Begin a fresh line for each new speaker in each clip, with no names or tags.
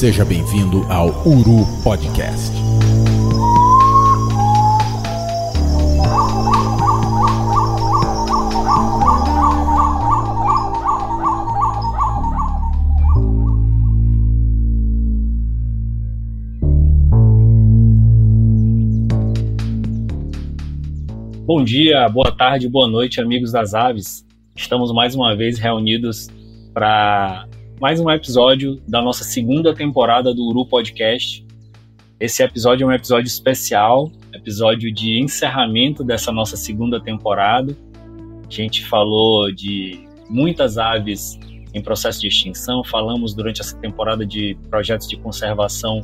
Seja bem-vindo ao Uru Podcast.
Bom dia, boa tarde, boa noite, amigos das aves. Estamos mais uma vez reunidos para mais um episódio da nossa segunda temporada do Uru Podcast. Esse episódio é um episódio especial, episódio de encerramento dessa nossa segunda temporada. A gente falou de muitas aves em processo de extinção, falamos durante essa temporada de projetos de conservação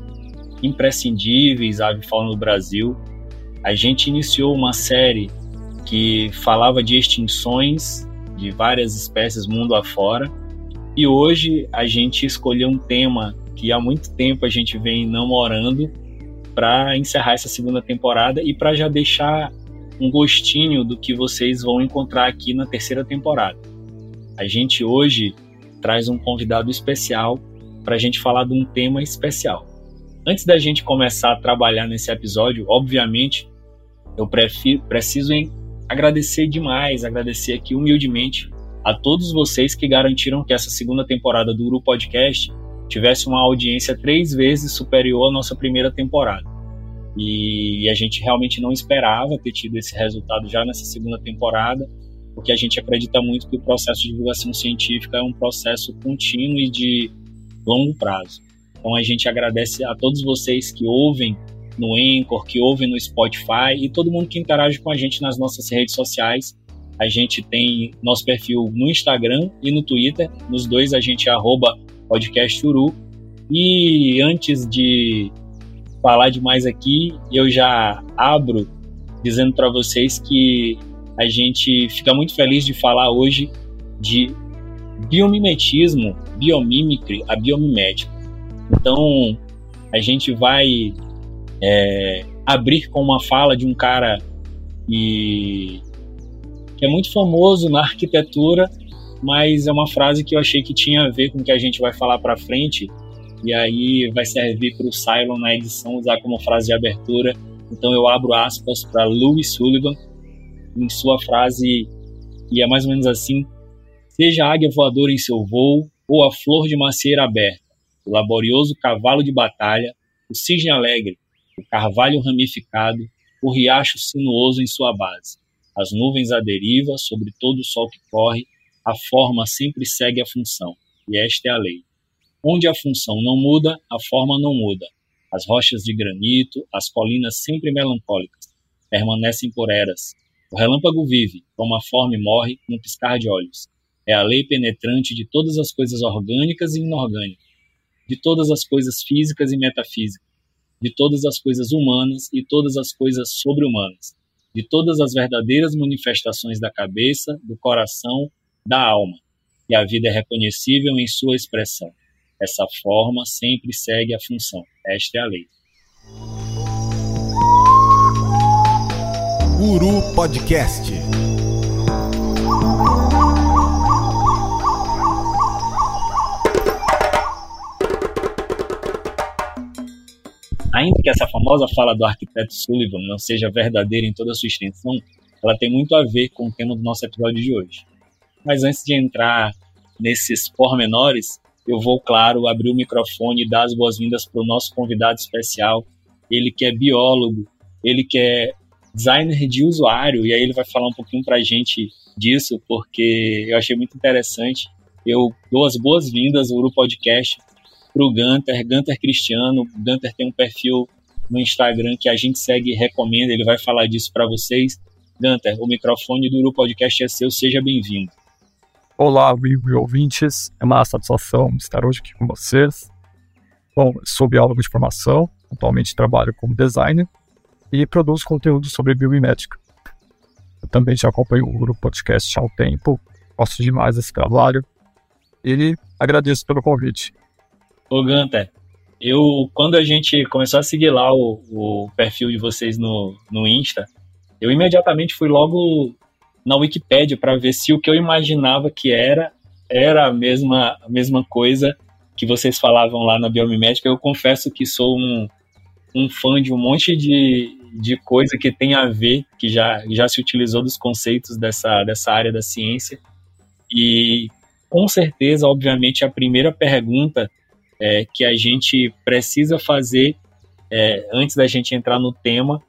imprescindíveis, ave fauna no Brasil. A gente iniciou uma série que falava de extinções de várias espécies mundo afora e hoje a gente escolheu um tema que há muito tempo a gente vem namorando para encerrar essa segunda temporada e para já deixar um gostinho do que vocês vão encontrar aqui na terceira temporada. A gente hoje traz um convidado especial para a gente falar de um tema especial. Antes da gente começar a trabalhar nesse episódio, obviamente, eu prefiro, preciso agradecer demais, agradecer aqui humildemente a todos vocês que garantiram que essa segunda temporada do Uru Podcast tivesse uma audiência três vezes superior à nossa primeira temporada. E a gente realmente não esperava ter tido esse resultado já nessa segunda temporada, porque a gente acredita muito que o processo de divulgação científica é um processo contínuo e de longo prazo. Então a gente agradece a todos vocês que ouvem no Anchor, que ouvem no Spotify e todo mundo que interage com a gente nas nossas redes sociais a gente tem nosso perfil no Instagram e no Twitter. Nos dois a gente é arroba podcasturu. E antes de falar demais aqui, eu já abro dizendo para vocês que a gente fica muito feliz de falar hoje de biomimetismo, biomimicry, a biomimética. Então, a gente vai é, abrir com uma fala de um cara que que é muito famoso na arquitetura, mas é uma frase que eu achei que tinha a ver com o que a gente vai falar para frente, e aí vai servir para o Cylon na edição usar como frase de abertura. Então eu abro aspas para Louis Sullivan em sua frase, e é mais ou menos assim: Seja a águia voadora em seu voo, ou a flor de macieira aberta, o laborioso cavalo de batalha, o cisne alegre, o carvalho ramificado, o riacho sinuoso em sua base as nuvens à deriva, sobre todo o sol que corre, a forma sempre segue a função, e esta é a lei. Onde a função não muda, a forma não muda. As rochas de granito, as colinas sempre melancólicas, permanecem por eras. O relâmpago vive, toma forma e morre num piscar de olhos. É a lei penetrante de todas as coisas orgânicas e inorgânicas, de todas as coisas físicas e metafísicas, de todas as coisas humanas e todas as coisas sobre-humanas de todas as verdadeiras manifestações da cabeça, do coração, da alma, e a vida é reconhecível em sua expressão. Essa forma sempre segue a função. Esta é a lei.
Guru Podcast.
Ainda que essa famosa fala do arquiteto Sullivan não seja verdadeira em toda a sua extensão, ela tem muito a ver com o tema do nosso episódio de hoje. Mas antes de entrar nesses pormenores, eu vou, claro, abrir o microfone e dar as boas-vindas para o nosso convidado especial. Ele que é biólogo, ele que é designer de usuário, e aí ele vai falar um pouquinho para a gente disso, porque eu achei muito interessante. Eu dou as boas-vindas ao Uru Podcast para o Gunter, Gunter Cristiano. Gunter tem um perfil no Instagram que a gente segue e recomenda, ele vai falar disso para vocês. Gunter, o microfone do Grupo Podcast é seu, seja bem-vindo.
Olá, amigos e ouvintes, é uma satisfação estar hoje aqui com vocês. Bom, sou biólogo de formação, atualmente trabalho como designer e produzo conteúdo sobre biomimética. Eu também já acompanho o Grupo Podcast há um tempo, gosto demais desse trabalho e agradeço pelo convite.
Ô Gunter, eu, quando a gente começou a seguir lá o, o perfil de vocês no, no Insta, eu imediatamente fui logo na Wikipedia para ver se o que eu imaginava que era era a mesma, a mesma coisa que vocês falavam lá na Biomimética, eu confesso que sou um, um fã de um monte de, de coisa que tem a ver, que já, já se utilizou dos conceitos dessa, dessa área da ciência. E com certeza, obviamente, a primeira pergunta é, que a gente precisa fazer é, antes da gente entrar no tema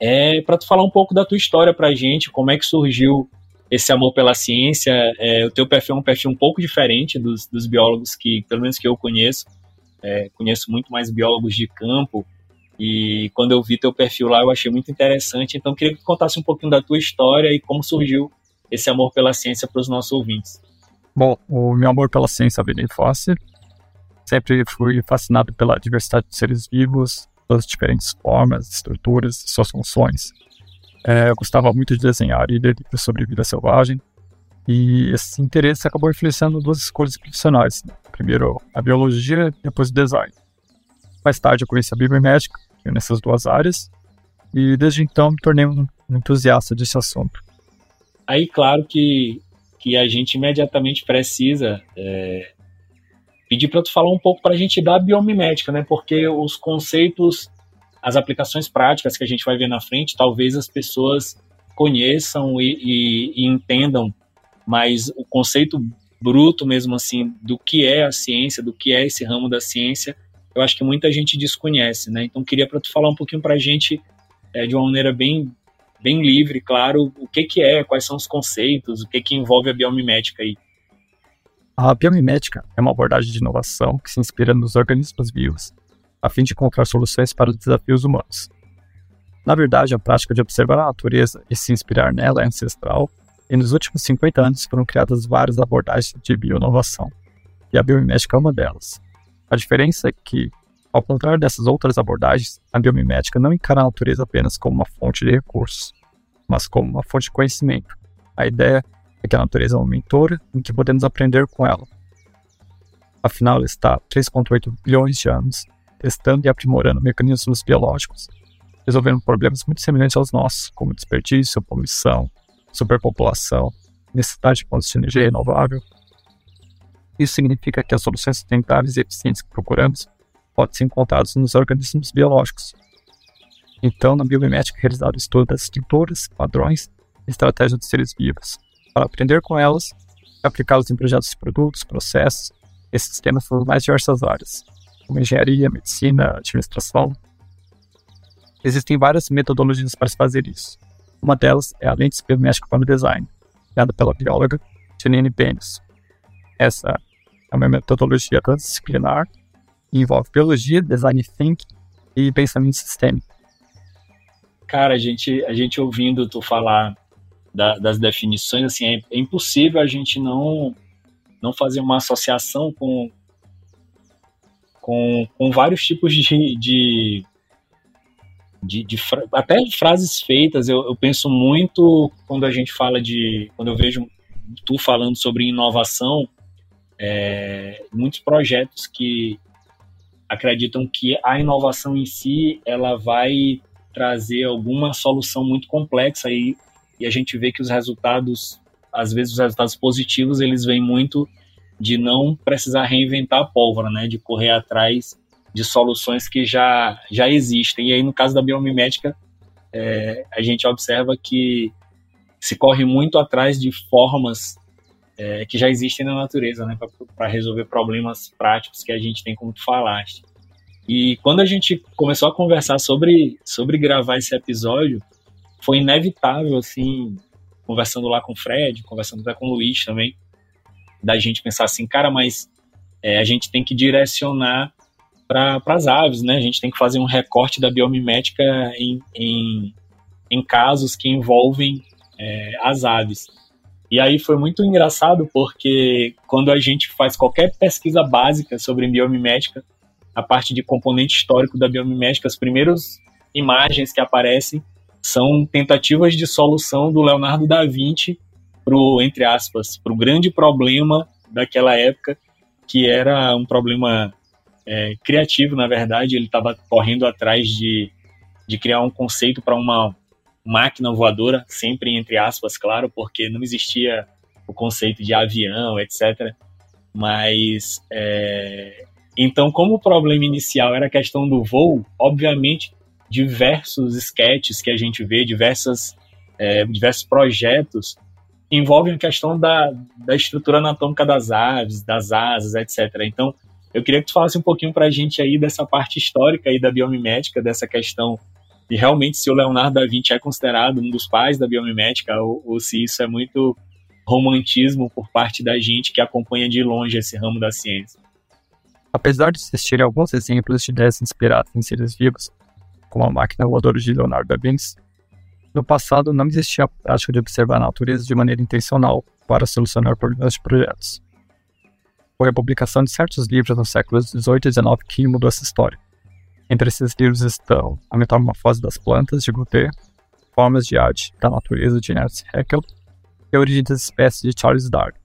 é para tu falar um pouco da tua história para a gente, como é que surgiu esse amor pela ciência. É, o teu perfil é um perfil um pouco diferente dos, dos biólogos que, pelo menos que eu conheço. É, conheço muito mais biólogos de campo e quando eu vi teu perfil lá eu achei muito interessante. Então queria que tu contasse um pouquinho da tua história e como surgiu esse amor pela ciência para os nossos ouvintes.
Bom, o meu amor pela ciência vem de fácil. Sempre fui fascinado pela diversidade de seres vivos, das diferentes formas, estruturas suas funções. É, eu gostava muito de desenhar e ler sobre vida selvagem, e esse interesse acabou influenciando duas escolhas profissionais. Né? Primeiro a biologia, depois o design. Mais tarde eu conheci a biomédica, é nessas duas áreas, e desde então me tornei um entusiasta desse assunto.
Aí, claro que, que a gente imediatamente precisa é, pedir para tu falar um pouco para a gente da biomimética, né? Porque os conceitos, as aplicações práticas que a gente vai ver na frente, talvez as pessoas conheçam e, e, e entendam, mas o conceito bruto mesmo assim do que é a ciência, do que é esse ramo da ciência, eu acho que muita gente desconhece, né? Então queria para tu falar um pouquinho para a gente é, de uma maneira bem bem livre, claro, o que que é, quais são os conceitos, o que que envolve a biomimética aí.
A biomimética é uma abordagem de inovação que se inspira nos organismos vivos, a fim de encontrar soluções para os desafios humanos. Na verdade, a prática de observar a natureza e se inspirar nela é ancestral, e nos últimos 50 anos foram criadas várias abordagens de bioinovação, e a biomimética é uma delas. A diferença é que, ao contrário dessas outras abordagens, a biomimética não encara a natureza apenas como uma fonte de recursos, mas como uma fonte de conhecimento. A ideia é que a natureza é uma mentora em que podemos aprender com ela. Afinal, ela está há 3,8 bilhões de anos testando e aprimorando mecanismos biológicos, resolvendo problemas muito semelhantes aos nossos, como desperdício, poluição, superpopulação, necessidade de fontes de energia renovável. Isso significa que as soluções sustentáveis e eficientes que procuramos podem ser encontradas nos organismos biológicos. Então, na biomimética realizado o estudo das estruturas, padrões e estratégias de seres vivos, para aprender com elas e aplicá-las em projetos de produtos, processos e sistemas nas mais diversas áreas, como engenharia, medicina, administração. Existem várias metodologias para se fazer isso. Uma delas é a lente biomédica para o design, criada pela bióloga Janine Benes. Essa é uma metodologia transdisciplinar e envolve biologia, design thinking e pensamento sistêmico.
Cara, a gente, a gente ouvindo tu falar da, das definições, assim, é, é, impossível a gente não, não fazer uma associação com, com, com vários tipos de, de, de, de até frases feitas. Eu, eu penso muito quando a gente fala de, quando eu vejo tu falando sobre inovação, é, muitos projetos que acreditam que a inovação em si ela vai trazer alguma solução muito complexa e e a gente vê que os resultados, às vezes os resultados positivos, eles vêm muito de não precisar reinventar a pólvora, né, de correr atrás de soluções que já, já existem. E aí, no caso da biomimética, é, a gente observa que se corre muito atrás de formas é, que já existem na natureza, né, para resolver problemas práticos que a gente tem, como tu falaste. E quando a gente começou a conversar sobre, sobre gravar esse episódio, foi inevitável, assim, conversando lá com o Fred, conversando até com o Luiz também, da gente pensar assim, cara, mas é, a gente tem que direcionar para as aves, né? A gente tem que fazer um recorte da biomimética em, em, em casos que envolvem é, as aves. E aí foi muito engraçado porque quando a gente faz qualquer pesquisa básica sobre biomimética, a parte de componente histórico da biomimética, as primeiras imagens que aparecem são tentativas de solução do Leonardo da Vinci pro, entre aspas, para o grande problema daquela época, que era um problema é, criativo, na verdade. Ele estava correndo atrás de, de criar um conceito para uma máquina voadora, sempre entre aspas, claro, porque não existia o conceito de avião, etc. Mas, é... então, como o problema inicial era a questão do voo, obviamente, diversos sketches que a gente vê, diversas, é, diversos projetos envolvem a questão da, da estrutura anatômica das aves, das asas, etc. Então, eu queria que tu falasse um pouquinho para a gente aí dessa parte histórica aí da biomimética, dessa questão de realmente se o Leonardo da Vinci é considerado um dos pais da biomimética ou, ou se isso é muito romantismo por parte da gente que acompanha de longe esse ramo da ciência.
Apesar de existirem alguns exemplos de ideias inspiradas em seres vivos, como a máquina voadora de Leonardo da Vinci, no passado não existia a prática de observar a natureza de maneira intencional para solucionar problemas de projetos. Foi a publicação de certos livros nos séculos XVIII e XIX que mudou essa história. Entre esses livros estão A Metamorfose das Plantas, de Gautier, Formas de Arte da Natureza, de Ernst Haeckel, e A Origem das Espécies, de Charles Darwin.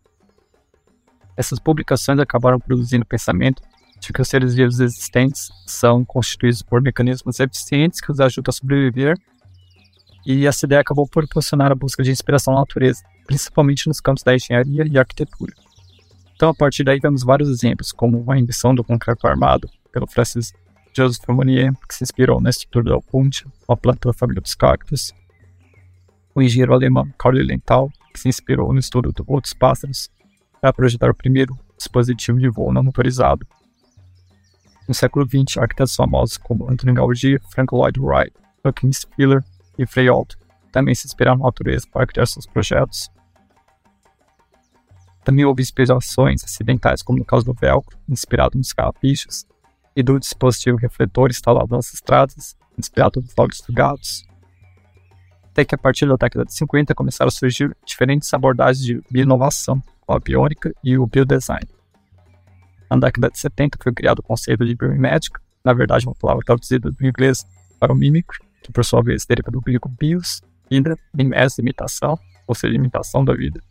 Essas publicações acabaram produzindo pensamento de que os seres vivos existentes são constituídos por mecanismos eficientes que os ajudam a sobreviver, e essa ideia acabou por proporcionar a busca de inspiração na natureza, principalmente nos campos da engenharia e arquitetura. Então, a partir daí, vemos vários exemplos, como a invenção do concreto armado pelo Francis Joseph Monnier, que se inspirou na estrutura da ponte, uma planta da família dos cactos. O engenheiro alemão Karl Lilienthal, que se inspirou no estudo de outros pássaros para projetar o primeiro dispositivo de voo não motorizado. No século XX, arquitetos famosos como Anthony Gaudí, Frank Lloyd Wright, Joachim Spiller e Frei Otto também se inspiraram na natureza para criar seus projetos. Também houve inspirações acidentais, como no caso do velcro, inspirado nos carrapichos, e do dispositivo refletor instalado nas estradas, inspirado nos logs dos gatos. Até que a partir da década de 50 começaram a surgir diferentes abordagens de bioinovação, como a biônica e o biodesign. Na década de 70 foi criado o conceito de biomimética, na verdade uma palavra traduzida do inglês para o mímico, que por sua vez deriva do grego bios, vida, mimes, imitação, ou seja, imitação da vida.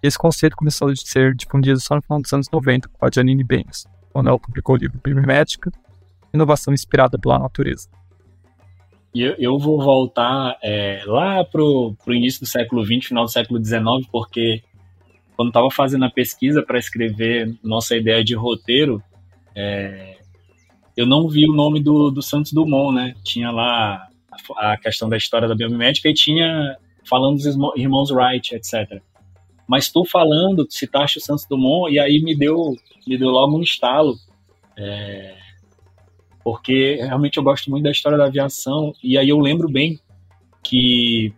Esse conceito começou a ser difundido só no final dos anos 90 com a Janine Benes, quando ela publicou o livro Biomimética, Inovação Inspirada pela Natureza.
Eu, eu vou voltar é, lá para o início do século XX, final do século XIX, porque quando estava fazendo a pesquisa para escrever nossa ideia de roteiro, é, eu não vi o nome do, do Santos Dumont, né? Tinha lá a, a questão da história da biomimética e tinha falando dos irmãos Wright, etc. Mas tu falando, citaste o Santos Dumont e aí me deu me deu logo um estalo. É, porque realmente eu gosto muito da história da aviação. E aí eu lembro bem que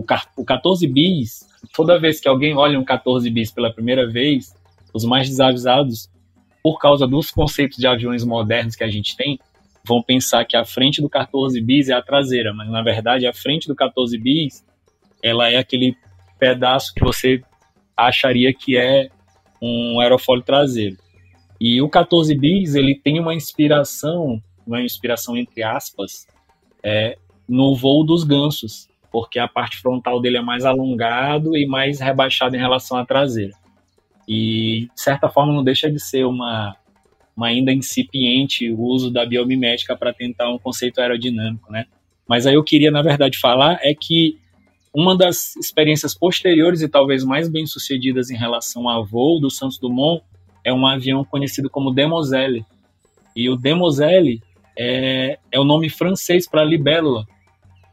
o, o 14 bis, toda vez que alguém olha um 14 bis pela primeira vez, os mais desavisados, por causa dos conceitos de aviões modernos que a gente tem, vão pensar que a frente do 14 bis é a traseira, mas na verdade a frente do 14 bis ela é aquele pedaço que você acharia que é um aerofólio traseiro. E o 14 bis ele tem uma inspiração, uma inspiração entre aspas, é, no voo dos gansos, porque a parte frontal dele é mais alongado e mais rebaixado em relação à traseira. E de certa forma não deixa de ser uma, uma ainda incipiente uso da biomimética para tentar um conceito aerodinâmico, né? Mas aí eu queria na verdade falar é que uma das experiências posteriores e talvez mais bem sucedidas em relação ao voo do Santos Dumont é um avião conhecido como Demoiselle. E o Demoiselle é, é o nome francês para libélula.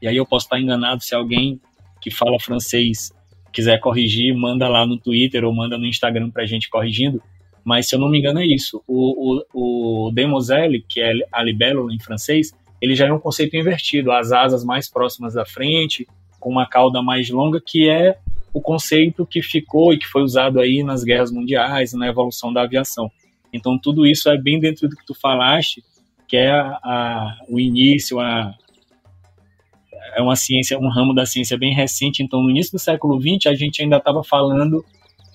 E aí eu posso estar enganado se alguém que fala francês quiser corrigir, manda lá no Twitter ou manda no Instagram para a gente corrigindo. Mas se eu não me engano é isso. O, o, o Demoiselle, que é a libélula em francês, ele já é um conceito invertido. As asas mais próximas da frente, com uma cauda mais longa, que é o conceito que ficou e que foi usado aí nas guerras mundiais, na evolução da aviação. Então tudo isso é bem dentro do que tu falaste, que é a, a, o início, a, é uma ciência, um ramo da ciência bem recente. Então no início do século XX a gente ainda estava falando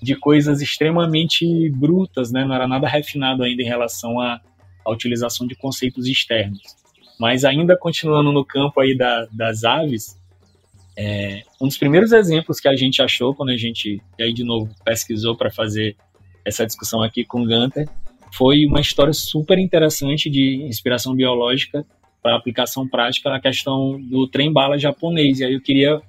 de coisas extremamente brutas, né? Não era nada refinado ainda em relação à, à utilização de conceitos externos. Mas ainda continuando no campo aí da, das aves, é, um dos primeiros exemplos que a gente achou quando a gente, e aí de novo, pesquisou para fazer essa discussão aqui com o Gunter, foi uma história super interessante de inspiração biológica para aplicação prática na questão do trem-bala japonês. E aí eu queria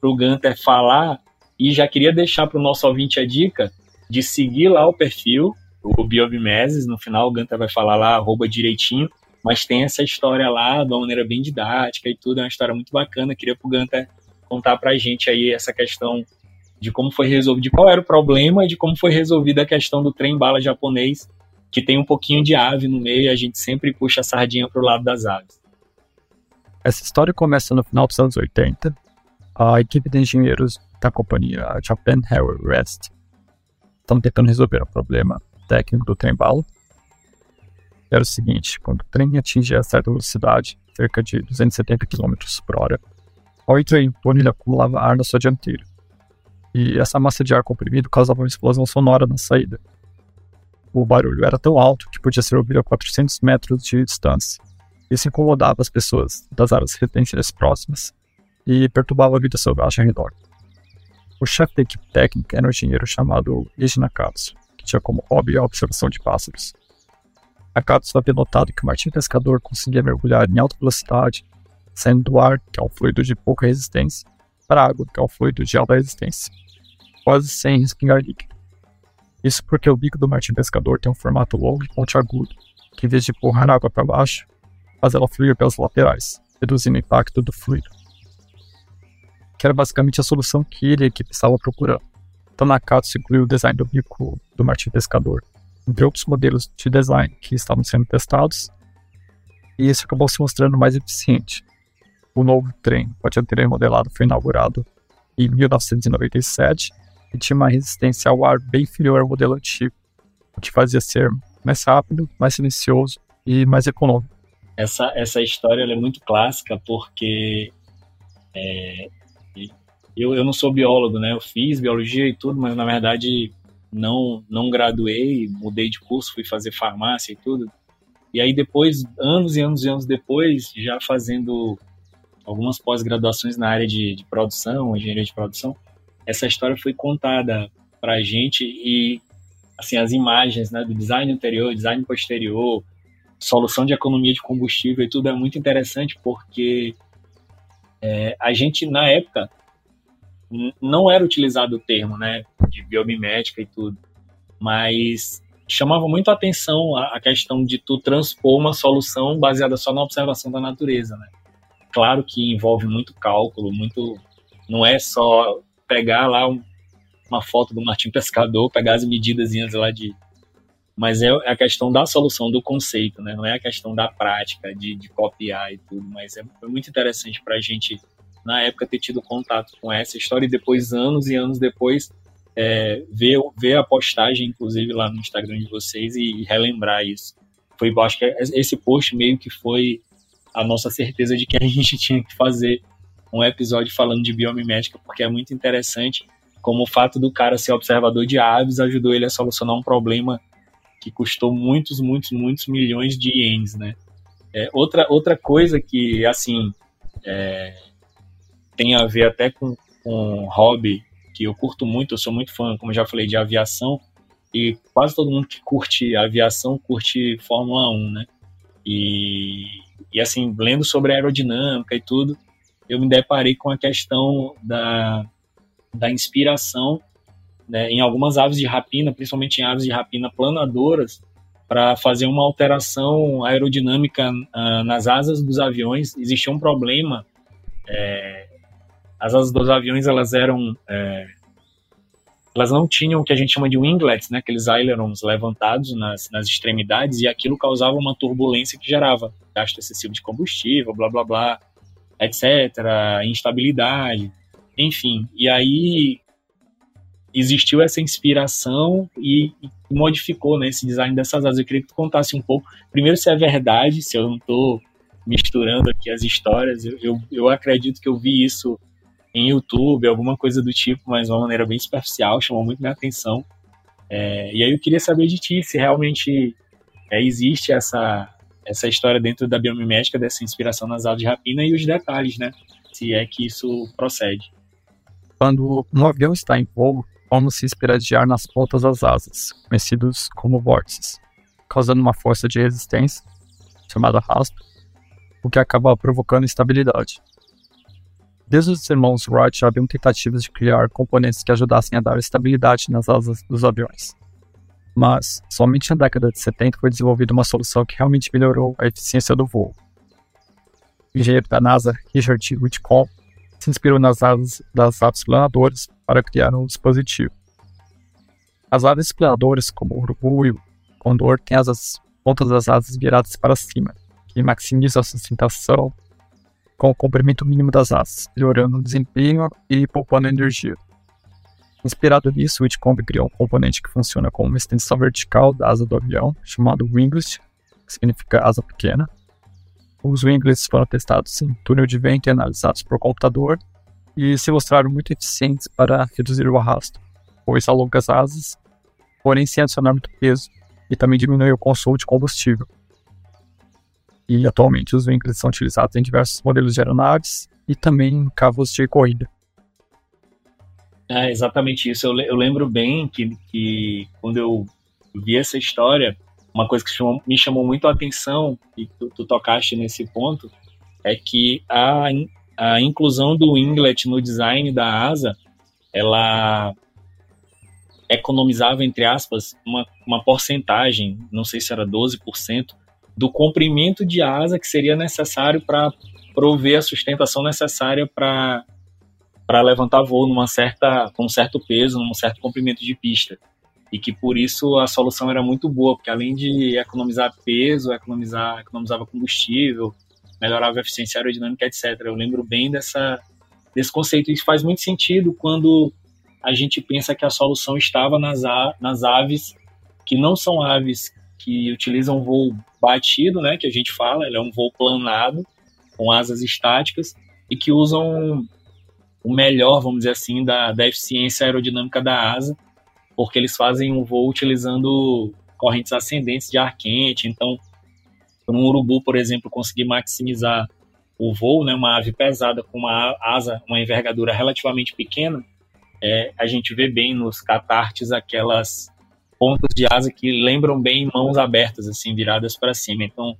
para o Gunter falar e já queria deixar para o nosso ouvinte a dica de seguir lá o perfil, o Biobimeses, no final o Ganta vai falar lá, arroba direitinho, mas tem essa história lá de uma maneira bem didática e tudo, é uma história muito bacana, queria pro Ganta contar pra gente aí essa questão de como foi resolvido, de qual era o problema e de como foi resolvida a questão do trem bala japonês, que tem um pouquinho de ave no meio e a gente sempre puxa a sardinha pro lado das aves.
Essa história começa no final dos anos 80. A equipe de engenheiros da companhia Japan Railway West estão tentando resolver o problema técnico do trem bala. Era o seguinte, quando o trem atinge a certa velocidade, cerca de 270 km por hora, ao entrar em torno ele acumulava ar na sua dianteira e essa massa de ar comprimido causava uma explosão sonora na saída. O barulho era tão alto que podia ser ouvido a 400 metros de distância. Isso incomodava as pessoas das áreas residenciais próximas e perturbava a vida selvagem ao redor. O chefe da equipe técnica era um engenheiro chamado Eiji Nakatsu, que tinha como hobby a observação de pássaros. Nakatsu havia notado que o martim pescador conseguia mergulhar em alta velocidade, saindo do ar, que é um fluido de pouca resistência, para a água, que é um fluido de alta resistência quase sem respingar líquido. Isso porque o bico do martim pescador tem um formato longo e pontiagudo, que em vez de empurrar a água para baixo, faz ela fluir pelas laterais, reduzindo o impacto do fluido. Que era basicamente a solução que ele e a equipe estavam procurando. Então Nakatsu incluiu o design do bico do martim pescador entre outros modelos de design que estavam sendo testados, e esse acabou se mostrando mais eficiente. O novo trem, pode ter remodelado, foi inaugurado em 1997 e tinha uma resistência ao ar bem inferior ao modelo antigo, o que fazia ser mais rápido, mais silencioso e mais econômico.
Essa, essa história é muito clássica porque é, eu, eu não sou biólogo, né? Eu fiz biologia e tudo, mas na verdade não, não graduei, mudei de curso, fui fazer farmácia e tudo. E aí depois, anos e anos e anos depois, já fazendo algumas pós-graduações na área de, de produção, engenharia de produção, essa história foi contada para a gente e assim as imagens né, do design anterior, design posterior, solução de economia de combustível e tudo é muito interessante porque é, a gente na época não era utilizado o termo né, de biomimética e tudo, mas chamava muito a atenção a, a questão de tu transpor uma solução baseada só na observação da natureza, né? Claro que envolve muito cálculo, muito não é só pegar lá um, uma foto do Martim Pescador, pegar as medidas lá de. Mas é a questão da solução, do conceito, né? Não é a questão da prática, de, de copiar e tudo. Mas é, foi muito interessante para a gente, na época, ter tido contato com essa história e depois, anos e anos depois, é, ver, ver a postagem, inclusive, lá no Instagram de vocês e, e relembrar isso. Foi, acho que esse post meio que foi a nossa certeza de que a gente tinha que fazer um episódio falando de biomimética, porque é muito interessante como o fato do cara ser observador de aves ajudou ele a solucionar um problema que custou muitos, muitos, muitos milhões de ienes, né? É, outra, outra coisa que, assim, é, tem a ver até com, com hobby, que eu curto muito, eu sou muito fã, como já falei, de aviação, e quase todo mundo que curte aviação curte Fórmula 1, né? E, e assim, lendo sobre aerodinâmica e tudo, eu me deparei com a questão da, da inspiração né, em algumas aves de rapina, principalmente em aves de rapina planadoras, para fazer uma alteração aerodinâmica uh, nas asas dos aviões. Existia um problema. É, as asas dos aviões elas eram é, elas não tinham o que a gente chama de winglets, né, aqueles ailerons levantados nas, nas extremidades, e aquilo causava uma turbulência que gerava gasto excessivo de combustível, blá blá blá etc., instabilidade, enfim. E aí existiu essa inspiração e, modificou né, esse design dessas asas. Eu queria que tu contasse um pouco, primeiro se é verdade, se eu não estou misturando aqui as histórias, eu, eu, eu, acredito que eu vi isso em YouTube, alguma coisa do tipo, mas de uma maneira bem superficial, chamou muito minha atenção. É, e aí eu queria saber de ti se realmente é, existe essa, essa história dentro da biomimética, dessa inspiração nas aves de rapina e os detalhes, né? Se é que isso procede.
Quando um avião está em voo, vamos se inspirar de ar nas pontas das asas, conhecidos como vórtices, causando uma força de resistência, chamada raspa, o que acaba provocando instabilidade. Desde os irmãos Wright já haviam tentativas de criar componentes que ajudassem a dar estabilidade nas asas dos aviões. Mas, somente na década de 70 foi desenvolvida uma solução que realmente melhorou a eficiência do voo. O engenheiro da NASA, Richard Whitcomb, se inspirou nas asas das aves planadoras para criar um dispositivo. As aves planadoras, como o urubu e o condor, têm as pontas das asas viradas para cima, que maximiza a sustentação com o comprimento mínimo das asas, melhorando o desempenho e poupando energia. Inspirado nisso, o Whitcomb criou um componente que funciona como uma extensão vertical da asa do avião, chamado wingless, que significa asa pequena. Os winglets foram testados em túnel de vento e analisados por computador e se mostraram muito eficientes para reduzir o arrasto, pois alonga as asas, porém sem adicionar muito peso, e também diminui o consumo de combustível e atualmente os veículos são utilizados em diversos modelos de aeronaves e também em carros de corrida.
É exatamente isso. Eu, eu lembro bem que, que, quando eu vi essa história, uma coisa que chamou, me chamou muito a atenção, e tu, tu, tocaste nesse ponto, é que a, a inclusão do Winglet no design da asa, ela economizava, entre aspas, uma, uma porcentagem, não sei se era 12%, do comprimento de asa que seria necessário para prover a sustentação necessária para para levantar voo numa certa com um certo peso, num certo comprimento de pista. E que por isso a solução era muito boa, porque além de economizar peso, economizar, economizava combustível, melhorava a eficiência aerodinâmica, etc. Eu lembro bem dessa, desse conceito. Isso faz muito sentido quando a gente pensa que a solução estava nas, a, nas aves que não são aves que utilizam voo batido, né, que a gente fala, ele é um voo planado, com asas estáticas, e que usam o melhor, vamos dizer assim, da, da eficiência aerodinâmica da asa, porque eles fazem um voo utilizando correntes ascendentes de ar quente. Então, para um urubu, por exemplo, conseguir maximizar o voo, né, uma ave pesada com uma asa, uma envergadura relativamente pequena, é, a gente vê bem nos catartes aquelas pontas de asa que lembram bem mãos abertas, assim, viradas para cima. Então,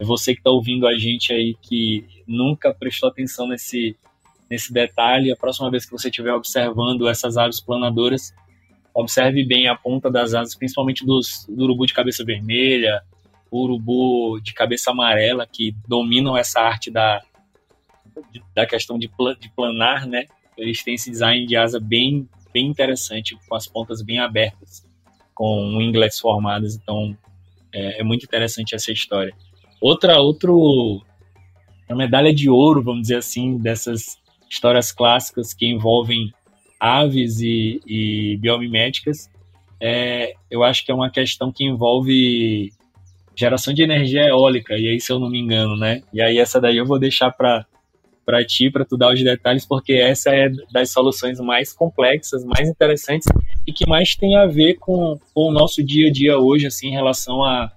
você que está ouvindo a gente aí que nunca prestou atenção nesse, nesse detalhe, a próxima vez que você estiver observando essas aves planadoras, observe bem a ponta das asas, principalmente dos, do urubu de cabeça vermelha, urubu de cabeça amarela, que dominam essa arte da, da questão de, de planar, né? Eles têm esse design de asa bem, bem interessante, com as pontas bem abertas com winglets formadas, então é, é, muito interessante essa história. Outra, outro, uma medalha de ouro, vamos dizer assim, dessas histórias clássicas que envolvem aves e, e biomiméticas, é, eu acho que é uma questão que envolve geração de energia eólica, e aí se eu não me engano, né? E aí essa daí eu vou deixar para para ti, para tu dar os detalhes, porque essa é das soluções mais complexas, mais interessantes e que mais tem a ver com, com o nosso dia a dia hoje, assim, em relação à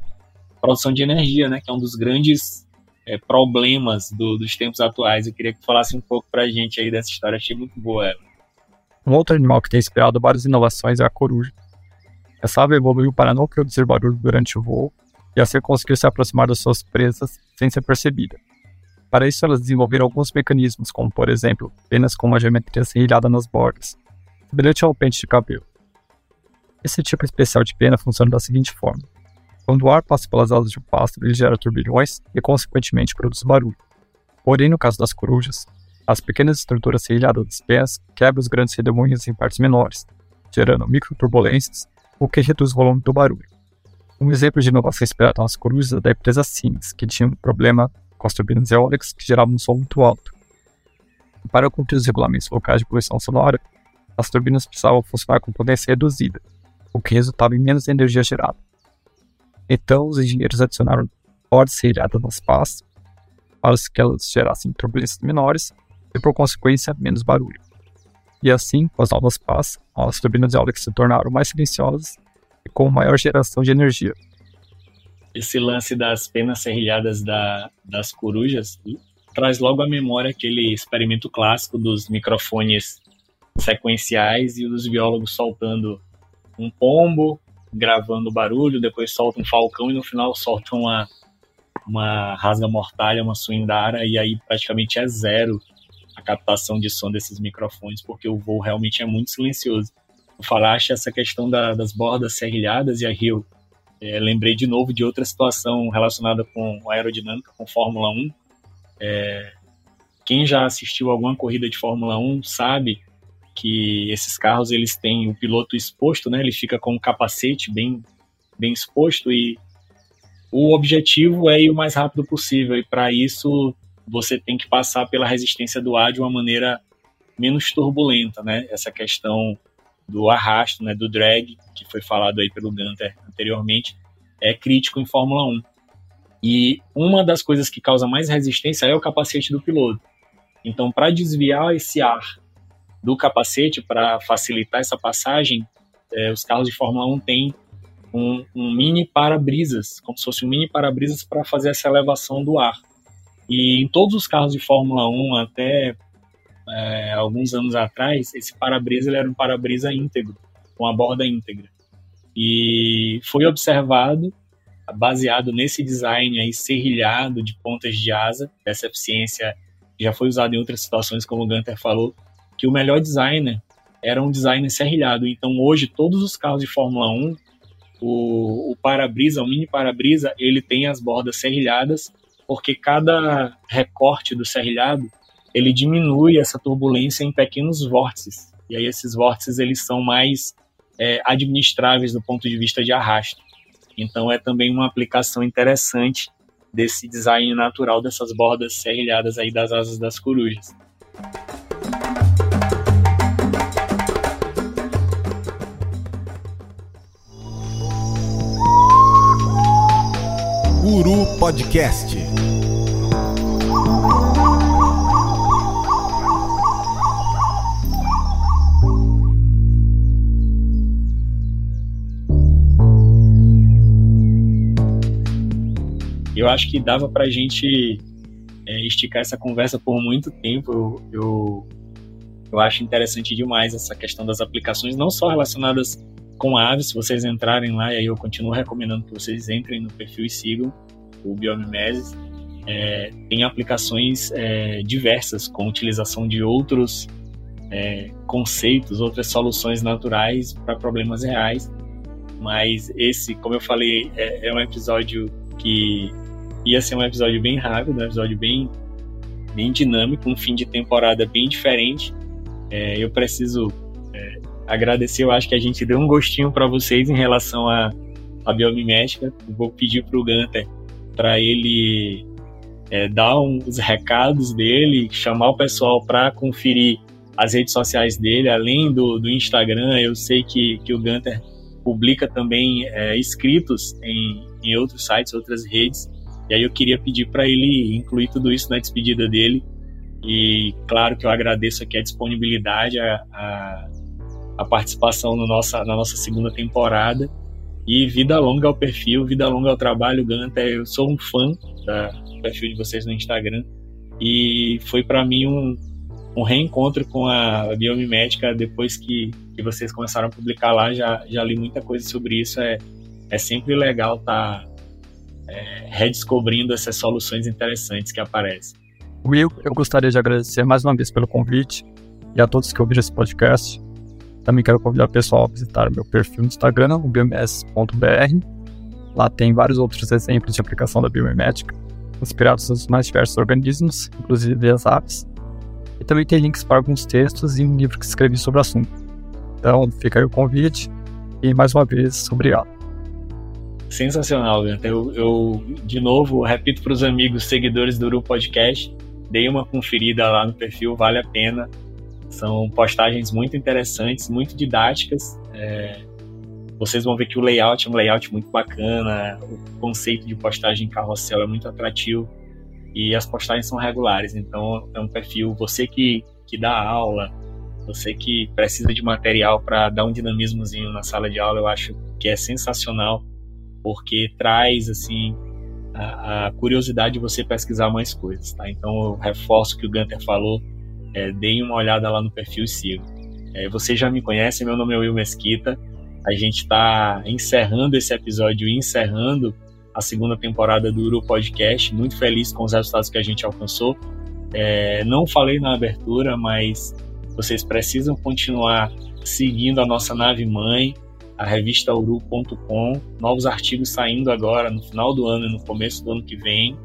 produção de energia, né, que é um dos grandes é, problemas do, dos tempos atuais. Eu queria que falasse um pouco para a gente aí dessa história, achei muito boa ela.
Um outro animal que tem inspirado várias inovações é a coruja. Essa ave evoluiu para não produzir barulho durante o voo e assim conseguir se aproximar das suas presas sem ser percebida. Para isso, elas desenvolveram alguns mecanismos, como, por exemplo, penas com uma geometria serrilhada nas bordas, semelhante ao pente de cabelo. Esse tipo especial de pena funciona da seguinte forma. Quando o ar passa pelas asas de um pássaro, ele gera turbilhões e, consequentemente, produz barulho. Porém, no caso das corujas, as pequenas estruturas serrilhadas das penas quebram os grandes redemoinhos em partes menores, gerando microturbulências, o que reduz o volume do barulho. Um exemplo de inovação inspirada nas corujas é da empresa Siemens, que tinha um problema com as turbinas eólicas que geravam um som muito alto. Para cumprir os regulamentos locais de poluição sonora, as turbinas precisavam funcionar com potência reduzida, o que resultava em menos energia gerada. Então, os engenheiros adicionaram cordas serrilhadas nas pás para que elas gerassem turbulências menores e, por consequência, menos barulho. E assim, com as novas pás, as turbinas eólicas se tornaram mais silenciosas e com maior geração de energia,
esse lance das penas serrilhadas da, das corujas traz logo à memória aquele experimento clássico dos microfones sequenciais e os biólogos soltando um pombo, gravando barulho, depois soltam um falcão e no final soltam uma, uma rasga mortalha, uma suindara, e aí praticamente é zero a captação de som desses microfones, porque o voo realmente é muito silencioso. Falaste essa questão da, das bordas serrilhadas e a Rio. É, lembrei de novo de outra situação relacionada com aerodinâmica, com Fórmula 1. É, quem já assistiu alguma corrida de Fórmula 1 sabe que esses carros eles têm o piloto exposto, né? Ele fica com o capacete bem bem exposto e o objetivo é ir o mais rápido possível e para isso você tem que passar pela resistência do ar de uma maneira menos turbulenta, né? Essa questão do arrasto, né, do drag, que foi falado aí pelo Gunter anteriormente, é crítico em Fórmula 1. E uma das coisas que causa mais resistência é o capacete do piloto. Então, para desviar esse ar do capacete, para facilitar essa passagem, é, os carros de Fórmula 1 têm um, um mini para-brisas, como se fosse um mini para-brisas para fazer essa elevação do ar. E em todos os carros de Fórmula 1, até é, alguns anos atrás, esse para-brisa era um para-brisa íntegro, com a borda íntegra. E foi observado, baseado nesse design aí serrilhado de pontas de asa, essa eficiência já foi usada em outras situações, como o Gunter falou, que o melhor designer era um designer serrilhado. Então hoje todos os carros de Fórmula 1, o, o para-brisa, o mini para-brisa, ele tem as bordas serrilhadas, porque cada recorte do serrilhado ele diminui essa turbulência em pequenos vórtices. E aí esses vórtices eles são mais é, administráveis do ponto de vista de arrasto. Então é também uma aplicação interessante desse design natural dessas bordas serrilhadas aí das asas das corujas.
Podcast.
Eu acho que dava para a gente é, esticar essa conversa por muito tempo. Eu, eu, eu, acho interessante demais essa questão das aplicações, não só relacionadas com aves. Se vocês entrarem lá, e aí eu continuo recomendando que vocês entrem no perfil e sigam o Biomimesis. É, tem aplicações é, diversas com utilização de outros é, conceitos, outras soluções naturais para problemas reais. Mas esse, como eu falei, é, é um episódio que ia ser um episódio bem rápido, um episódio bem, bem dinâmico, um fim de temporada bem diferente. É, eu preciso é, agradecer, eu acho que a gente deu um gostinho para vocês em relação à biomimética. Vou pedir para o Gunter para ele é, dar uns recados dele, chamar o pessoal para conferir as redes sociais dele, além do, do Instagram. Eu sei que, que o Gunter publica também é, escritos em, em outros sites, outras redes. E aí eu queria pedir para ele incluir tudo isso na despedida dele. E claro que eu agradeço aqui a disponibilidade, a, a, a participação no nossa, na nossa segunda temporada. E vida longa ao perfil, vida longa ao trabalho, Ganta. Eu sou um fã da, do perfil de vocês no Instagram. E foi para mim um, um reencontro com a biomimética depois que, que vocês começaram a publicar lá. Já, já li muita coisa sobre isso. É, é sempre legal estar tá é, redescobrindo essas soluções interessantes que aparecem.
Will, eu gostaria de agradecer mais uma vez pelo convite e a todos que ouviram esse podcast. Também quero convidar o pessoal a visitar meu perfil no Instagram, o bioms.br. Lá tem vários outros exemplos de aplicação da biomimética, inspirados nos mais diversos organismos, inclusive as aves. E também tem links para alguns textos e um livro que escrevi sobre o assunto. Então, fica aí o convite e mais uma vez, obrigado.
Sensacional, Ganta. Eu, eu, de novo, repito para os amigos seguidores do Uru Podcast, dei uma conferida lá no perfil, vale a pena. São postagens muito interessantes, muito didáticas. É, vocês vão ver que o layout é um layout muito bacana, o conceito de postagem em carrossel é muito atrativo e as postagens são regulares. Então, é um perfil, você que, que dá aula, você que precisa de material para dar um dinamismozinho na sala de aula, eu acho que é sensacional porque traz assim a, a, curiosidade de você pesquisar mais coisas, tá? Então eu reforço o que o Gunter falou, é, deem uma olhada lá no perfil e sigam. É, você já me conhece, meu nome é Will Mesquita. A gente está encerrando esse episódio e encerrando a segunda temporada do Uru Podcast. Muito feliz com os resultados que a gente alcançou. É, não falei na abertura, mas vocês precisam continuar seguindo a nossa nave mãe, a revista uru.com. Novos artigos saindo agora no final do ano e no começo do ano que vem.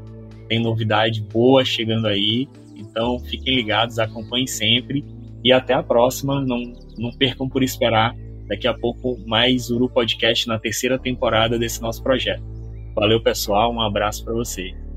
Tem novidade boa chegando aí. Então fiquem ligados, acompanhem sempre. E até a próxima. Não, não percam por esperar. Daqui a pouco mais Uru Podcast na terceira temporada desse nosso projeto. Valeu, pessoal. Um abraço para vocês.